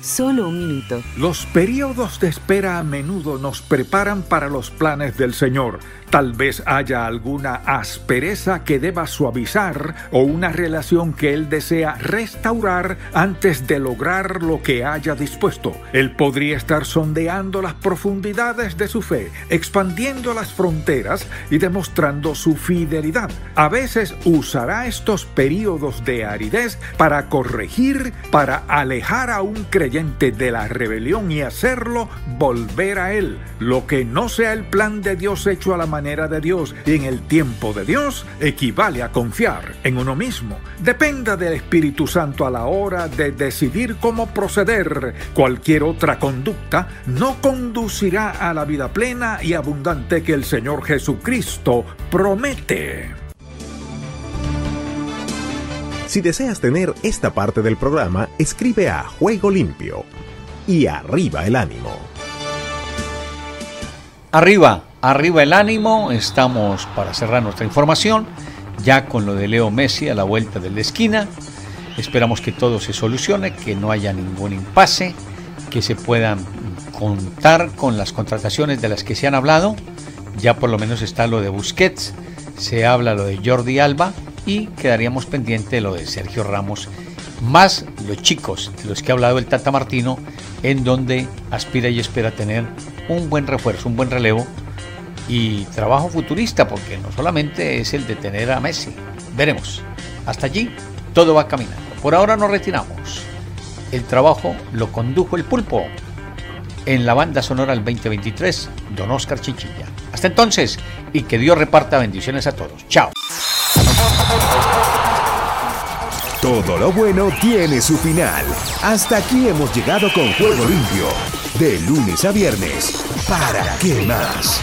Solo un minuto. Los periodos de espera a menudo nos preparan para los planes del Señor. Tal vez haya alguna aspereza que deba suavizar o una relación que Él desea restaurar antes de lograr lo que haya dispuesto. Él podría estar sondeando las profundidades de su fe, expandiendo las fronteras y demostrando su fidelidad. A veces usará estos periodos de aridez para corregir, para alejar a un creyente de la rebelión y hacerlo volver a Él. Lo que no sea el plan de Dios hecho a la manera de Dios y en el tiempo de Dios equivale a confiar en uno mismo. Dependa del Espíritu Santo a la hora de decidir cómo proceder. Cualquier otra conducta no conducirá a la vida plena y abundante que el Señor Jesucristo promete. Si deseas tener esta parte del programa, escribe a Juego Limpio y arriba el ánimo. Arriba, arriba el ánimo. Estamos para cerrar nuestra información. Ya con lo de Leo Messi a la vuelta de la esquina. Esperamos que todo se solucione, que no haya ningún impasse, que se puedan contar con las contrataciones de las que se han hablado. Ya por lo menos está lo de Busquets, se habla lo de Jordi Alba y quedaríamos pendiente de lo de Sergio Ramos, más los chicos de los que ha hablado el Tata Martino, en donde aspira y espera tener un buen refuerzo, un buen relevo y trabajo futurista, porque no solamente es el de tener a Messi. Veremos. Hasta allí todo va caminando. Por ahora nos retiramos. El trabajo lo condujo el pulpo en la banda sonora del 2023, don Oscar Chichilla. Hasta entonces, y que Dios reparta bendiciones a todos. Chao. Todo lo bueno tiene su final. Hasta aquí hemos llegado con Juego Limpio. De lunes a viernes. ¿Para qué más?